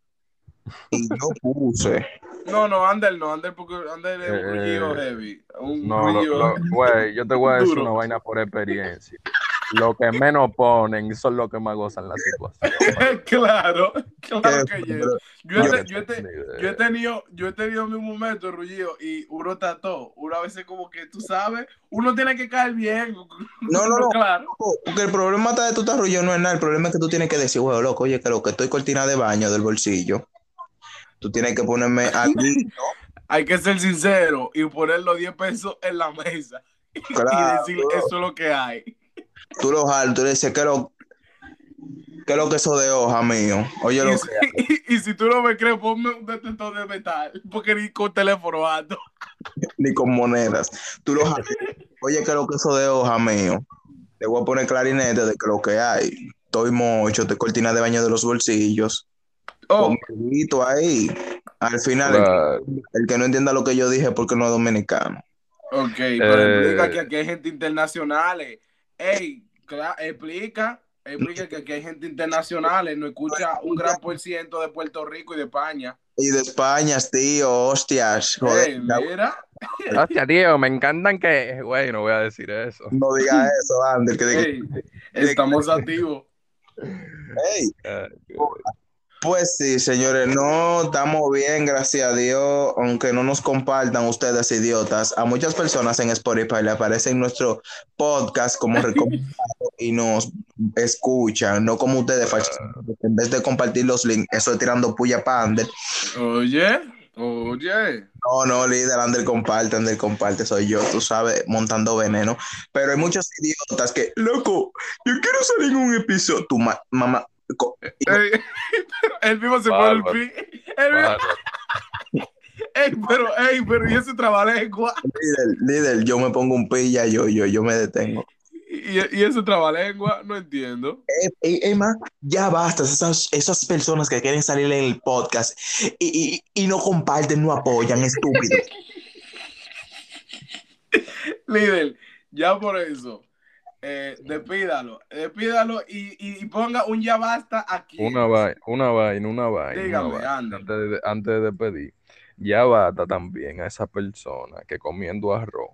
Speaker 2: Y yo puse.
Speaker 1: No, no, Ander no, Ander porque Ander es un
Speaker 3: Eh,
Speaker 1: rullido heavy. Un
Speaker 3: No,
Speaker 1: rullido.
Speaker 3: güey, yo te voy a decir
Speaker 1: Duro.
Speaker 3: una vaina por experiencia. Lo que menos ponen son los que más gozan la situación.
Speaker 1: claro, claro que yo. Yo, he, te- yo, he te-
Speaker 3: Ni idea.
Speaker 1: yo he tenido, yo he tenido mi momento, Rullido, y uno trató. Uno a veces como que tú sabes, uno tiene que caer bien.
Speaker 2: No, no, no.
Speaker 1: Claro.
Speaker 2: Porque el problema está de tu tarrullo no es nada, el problema es que tú tienes que decir, bueno, loco, oye, que lo que estoy cortina de baño del bolsillo. Tú tienes que ponerme aquí,
Speaker 1: Hay que ser sincero y poner los 10 pesos en la mesa.
Speaker 2: claro.
Speaker 1: y decir, eso es lo que hay.
Speaker 2: Tú lo jalas, tú le dices, ¿qué es lo, qué es lo que eso de hoja mío? Oye, lo
Speaker 1: Y,
Speaker 2: que
Speaker 1: si- y- Y si tú no me crees, ponme un detector de metal, porque ni con teléfono ando.
Speaker 2: Ni con monedas. Tú los Oye, que lo que eso de hoja mío. Te voy a poner clarinete de que lo que hay. Estoy mocho, te cortina de baño de los bolsillos.
Speaker 1: Oh,
Speaker 2: ahí. Al final, el-
Speaker 3: Claro.
Speaker 2: el, que no entienda lo que yo dije porque no es dominicano.
Speaker 1: ok, pero
Speaker 3: Eh.
Speaker 1: explica que aquí hay gente internacional. Ey, explica, explica que aquí hay gente internacional, no escucha un gran por ciento de Puerto Rico y de España.
Speaker 2: Y de España, tío, hostias. Joder,
Speaker 1: Ey, mira,
Speaker 3: Hostia, tío, me encantan que. Güey, no voy a decir eso.
Speaker 2: no diga eso, Ander, que diga,
Speaker 1: ey, estamos activos.
Speaker 2: "Ey". Pues sí, señores, no estamos bien, gracias a Dios, aunque no nos compartan ustedes, idiotas. A muchas personas en Spotify le aparece en nuestro podcast como recomendado y nos escuchan, no como ustedes, en vez de compartir los links, eso es tirando puya para Ander.
Speaker 1: Oye, oye.
Speaker 2: No, no, líder, Ander comparte, Ander comparte, soy yo, tú sabes, montando veneno. Pero hay muchos idiotas que, loco, yo quiero salir en un episodio. Tu ma- mamá,
Speaker 1: él mismo se pone el pi. Él mismo-
Speaker 3: bárbaro.
Speaker 1: ey, pero, ey, pero, y ese trabalengua.
Speaker 2: líder, líder, yo me pongo un pilla, yo, yo, yo me detengo.
Speaker 1: Y, y ese trabalengua, no entiendo.
Speaker 2: Emma, ya basta, esas, esas personas que quieren salir en el podcast y, y- y no comparten, no apoyan, estúpidos.
Speaker 1: Líder, ya por eso, eh, despídalo, despídalo y, y, ponga un ya basta aquí.
Speaker 3: Una vaina, una vaina, una vaina.
Speaker 1: Dígame,
Speaker 3: una vaina. Antes de, antes de despedir, ya bata también a esa persona que comiendo arroz,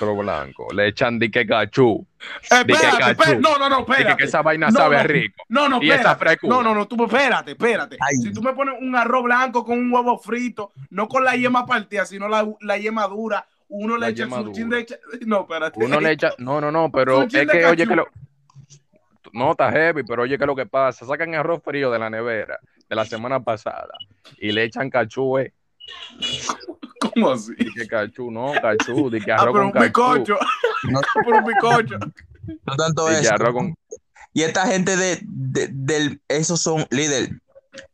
Speaker 3: arroz blanco, le echan dique cachú. Di que
Speaker 1: espérate,
Speaker 3: cachú.
Speaker 1: espérate, no, no, no,
Speaker 3: Dique
Speaker 1: espérate.
Speaker 3: que esa vaina
Speaker 1: No,
Speaker 3: sabe
Speaker 1: no.
Speaker 3: rico.
Speaker 1: No, no,
Speaker 3: Y esa
Speaker 1: espérate.
Speaker 3: frescura.
Speaker 1: No, no, no, tú espérate, espérate.
Speaker 2: Ay.
Speaker 1: Si tú me pones un arroz blanco con un huevo frito, no con la yema partida, sino la, la yema dura, uno
Speaker 3: La
Speaker 1: le echa su chin de... No, espérate.
Speaker 3: Uno le echa, no, no, no, pero
Speaker 1: Un
Speaker 3: es que, oye, que lo. No, está heavy, pero oye, que lo que pasa, sacan arroz frío de la nevera de la semana pasada y le echan cachú, eh.
Speaker 1: ¿Cómo así?
Speaker 3: Di que cachú, no, cachú, di que
Speaker 1: Ah,
Speaker 3: arroz
Speaker 1: pero un
Speaker 3: con cachú.
Speaker 1: bizcocho.
Speaker 2: No.
Speaker 1: Por un bizcocho.
Speaker 2: No tanto eso.
Speaker 3: arroz con.
Speaker 2: Y esta gente de, de- del, esos son líder.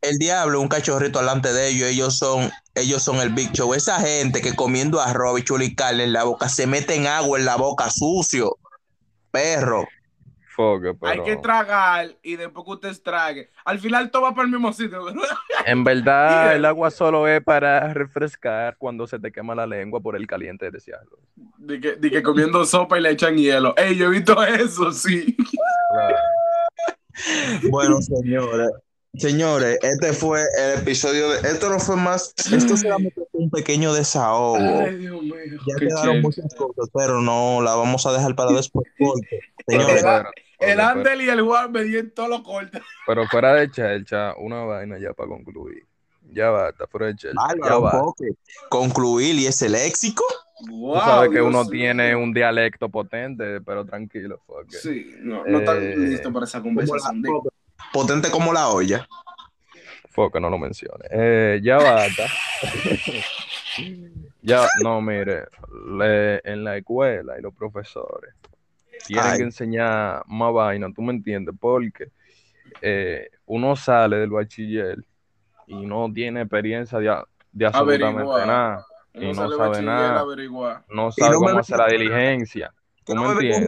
Speaker 2: El diablo, un cachorrito delante de ellos, ellos son, ellos son el big show. Esa gente que comiendo arroz y chulicarle en la boca, se meten agua en la boca, sucio, perro.
Speaker 3: Pero...
Speaker 1: Hay que tragar y después que usted trague. Al final todo va para el mismo sitio. ¿verdad?
Speaker 3: En verdad,
Speaker 1: Yeah.
Speaker 3: el agua solo es para refrescar cuando se te quema la lengua por el caliente de desearlo.
Speaker 1: De que, de que comiendo sopa y le echan hielo. Ey, yo he visto eso, sí.
Speaker 2: Bueno, señores, señores, este fue el episodio de. Esto no fue más. Esto solamente fue un pequeño desahogo.
Speaker 1: Ay, Dios mío.
Speaker 2: ya
Speaker 1: qué
Speaker 2: quedaron
Speaker 1: chévere.
Speaker 2: muchas cosas, pero no la vamos a dejar para después. Porque, señores,
Speaker 1: El Andel y el Juan me dieron todos los cortes.
Speaker 3: pero fuera de chelcha, una vaina ya para concluir. Ya basta, fuera de chelcha. ya.
Speaker 2: Foque, concluir y ese léxico.
Speaker 3: Tú sabes que
Speaker 1: Dios
Speaker 3: uno tiene un dialecto potente, pero tranquilo, fuck it.
Speaker 1: Sí, no, no
Speaker 3: Eh,
Speaker 1: listos para esa conversación.
Speaker 2: Potente como la olla.
Speaker 3: Fuck, no lo menciones. Eh, ya basta. ya, no, mire, le- en la escuela y los profesores tienen
Speaker 2: Ay.
Speaker 3: que enseñar más vaina, ¿tú me entiendes? Porque eh, uno sale del bachiller y no tiene experiencia de, de absolutamente
Speaker 1: Averiguar.
Speaker 3: nada. Y no
Speaker 1: sale
Speaker 3: sabe
Speaker 1: bachiller,
Speaker 3: nada.
Speaker 1: averiguar.
Speaker 3: No sabe
Speaker 2: no
Speaker 3: cómo hacer la diligencia. ¿Tú
Speaker 2: Que
Speaker 3: me
Speaker 2: no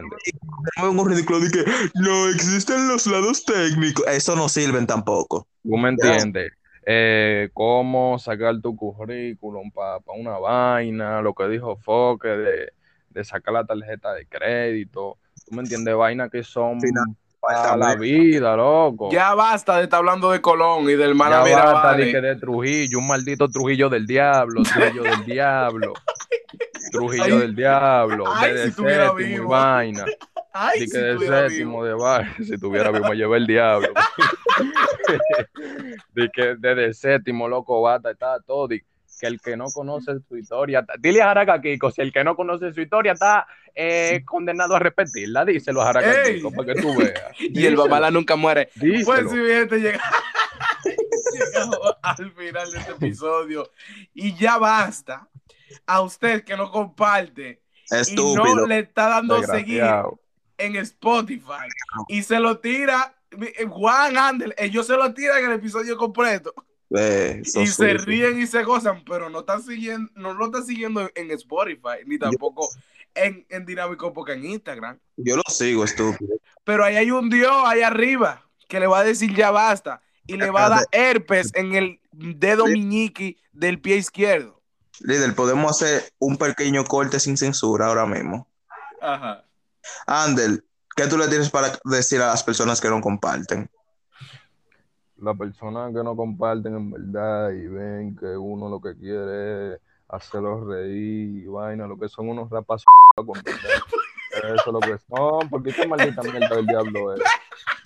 Speaker 2: no me un ridículo de que no existen los lados técnicos. Eso no sirven tampoco.
Speaker 3: ¿Tú me entiendes? Eh, cómo sacar tu currículum para una vaina, lo que dijo Foque de, de sacar la tarjeta de crédito. ¿Tú me entiendes? Vainas que son
Speaker 2: Final-
Speaker 3: para la vida, loco.
Speaker 1: Ya basta de estar hablando de Colón y del
Speaker 3: Ya
Speaker 1: Mana
Speaker 3: basta de, que de Trujillo, un maldito Trujillo del diablo, Trujillo del diablo, Trujillo
Speaker 1: Ay.
Speaker 3: del diablo,
Speaker 1: Ay,
Speaker 3: de,
Speaker 1: si
Speaker 3: de séptimo y vaina.
Speaker 1: Ay, si
Speaker 3: que de séptimo
Speaker 1: vivo.
Speaker 3: de bar, si tuviera vivo me llevé el diablo. Di que desde séptimo, loco, bata, está todo. Di que el que no conoce su historia, ta- dile a Jaraca Kiko, si el que no conoce su historia está eh, condenado a repetirla, díselo a Jaraca. Kiko para que tú veas.
Speaker 1: Y el Babala nunca muere.
Speaker 3: Díselo.
Speaker 1: Pues si bien te llega llegamos al final de este episodio y ya basta. A usted que no comparte y
Speaker 2: Estúpido.
Speaker 1: no le está dando seguir en Spotify y se lo tira eh, Juan Andel, ellos se lo tiran en el episodio completo.
Speaker 2: Eh,
Speaker 1: y se ríen y se gozan, pero no están siguiendo, no lo están siguiendo en Spotify, ni tampoco en, en Dinámico porque en Instagram.
Speaker 2: Yo lo sigo, estúpido.
Speaker 1: Pero ahí hay un Dios ahí arriba que le va a decir ya basta y le va a dar herpes en el dedo miñiqui del pie izquierdo.
Speaker 2: Líder, podemos hacer un pequeño corte sin censura ahora mismo.
Speaker 1: Ajá.
Speaker 2: Andel, ¿qué tú le tienes para decir a las personas que no comparten?
Speaker 3: Las personas que no comparten en verdad y ven que uno lo que quiere es hacerlos reír y vaina, lo que son unos rapazos. Eso es lo que son, porque qué maldita mierda del diablo es.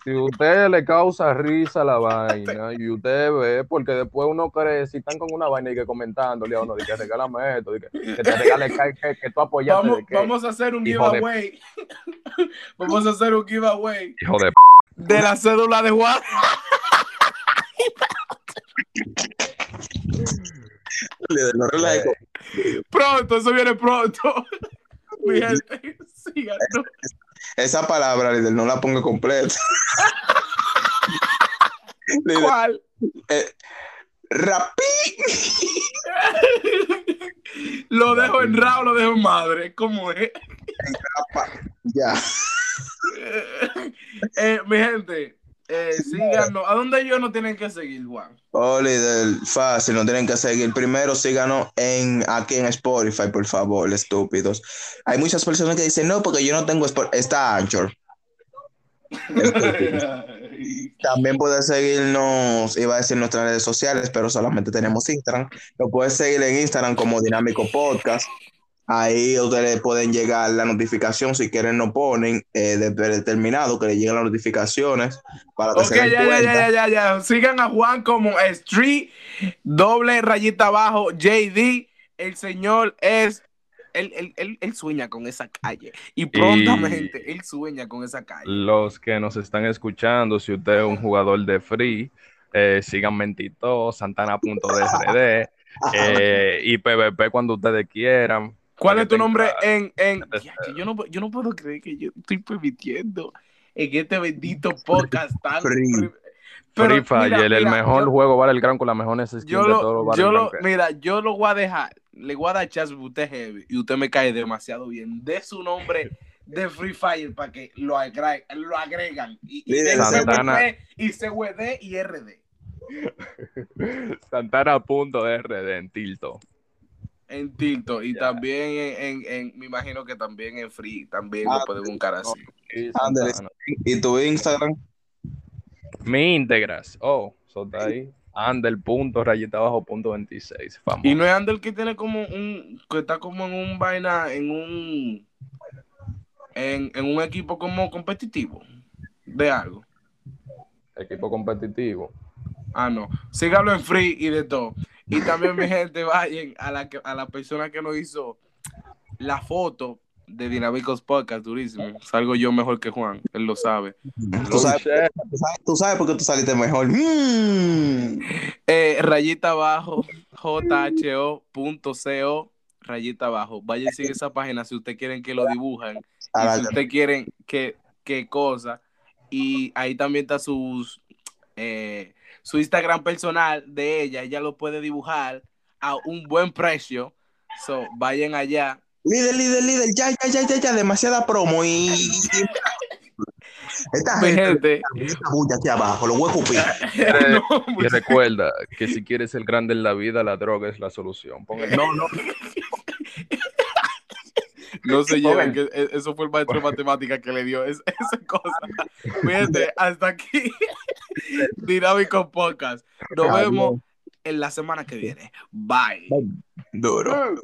Speaker 3: Si a usted le causa risa la vaina y usted ve, porque después uno cree, si están con una vaina y que comentándole a uno, de que regálame esto, de que, que te regale que, que, tú apoyaste.
Speaker 1: Vamos,
Speaker 3: de que,
Speaker 1: vamos a hacer un giveaway. vamos a hacer un giveaway.
Speaker 3: Hijo de
Speaker 1: De la cédula de Juan.
Speaker 2: relajo.
Speaker 1: Pronto, eso viene pronto. Mi gente, síganos.
Speaker 2: Esa palabra, líder, no la ponga completa.
Speaker 1: ¿Cuál?
Speaker 2: eh, rapí.
Speaker 1: lo dejo en rao, lo dejo en madre. ¿Cómo es?
Speaker 2: Ya.
Speaker 1: Eh, mi gente, eh, síganos. ¿A dónde ellos no tienen que seguir, Juan?
Speaker 2: Líder, fácil, no tienen que seguir. Primero síganos en, aquí en Spotify, por favor, estúpidos. Hay muchas personas que dicen, no, porque yo no tengo Spotify. Está Anchor. También puedes seguirnos, iba a decir nuestras redes sociales, pero solamente tenemos Instagram. Lo puedes seguir en Instagram como Dinámico Podcast. Ahí ustedes pueden llegar la notificación, si quieren no ponen eh, de determinado que le lleguen las notificaciones para que se den
Speaker 1: ya, ya,
Speaker 2: cuenta.
Speaker 1: ya, ya, ya, ya. Sigan a Juan como Street, doble rayita abajo, JD. El señor es. Él, él, él, él sueña con esa calle. Y prontamente él sueña con esa calle.
Speaker 3: Los que nos están escuchando, si usted es un jugador de free, eh, síganme en Tito, santana.drd eh, y PvP cuando ustedes quieran.
Speaker 1: ¿Cuál es tu nombre en. en... Yo, no, yo no puedo creer que yo estoy permitiendo en este bendito podcast tan.
Speaker 2: Free.
Speaker 3: Free Fire,
Speaker 1: mira,
Speaker 3: el, mejor
Speaker 1: yo-
Speaker 3: juego vale el gran con la mejor skin
Speaker 1: Yo
Speaker 3: de
Speaker 1: lo,
Speaker 3: todos los
Speaker 1: yo lo,
Speaker 3: Battleground.
Speaker 1: mira, yo lo voy a dejar, le voy a dar chance porque usted es heavy y usted me cae demasiado bien. De su nombre de Free Fire para que lo, agre- lo agregan. Y, y. CWD y CWD y RD.
Speaker 3: Santana.rd en Tilto.
Speaker 1: En Tilto y
Speaker 3: Ya.
Speaker 1: también en, en- en- me imagino que también en Free también
Speaker 2: Ah,
Speaker 1: lo pueden buscar así.
Speaker 3: Y
Speaker 2: Ándale.
Speaker 3: Santana.
Speaker 2: ¿Y tu Instagram?
Speaker 3: Mi íntegras. Oh, eso está ahí. Andel punto rayita abajo punto 26. Famoso.
Speaker 1: Y no es Ander que tiene como un, que está como en un vaina, en un, en, en un equipo como competitivo de algo.
Speaker 3: Equipo competitivo.
Speaker 1: Ah, no. Sígalo en free y de todo. Y también, mi gente, vayan a la, que- a la persona que nos hizo la foto de Dinámicos Podcast, durísimo. Salgo yo mejor que Juan, él lo sabe.
Speaker 2: ¿Tú sabes, tú sabes- tú sabes por qué tú saliste mejor. Mm.
Speaker 1: Eh, rayita abajo, jho.co, rayita abajo. Vayan a esa página si ustedes quieren que lo dibujen. Y si ustedes quieren que, que cosa. Y ahí también está sus, eh, su Instagram personal de ella. Ella lo puede dibujar a un buen precio. So, vayan allá.
Speaker 2: Líder, líder, líder, ya, ya, ya, ya, ya, demasiada promo y... Esta
Speaker 1: Mi
Speaker 2: gente,
Speaker 1: gente.
Speaker 2: esta bulla aquí abajo, lo voy a escupir.
Speaker 3: Eh,
Speaker 1: No,
Speaker 3: Y recuerda que si quieres ser grande en la vida, la droga es la solución.
Speaker 2: No, no,
Speaker 1: No se lleven, que e- eso fue el maestro de matemáticas que le dio es- esa cosa. Fíjate, hasta aquí. Dinámico Podcast. Nos vemos en la semana que viene. Bye. Bye.
Speaker 2: Duro.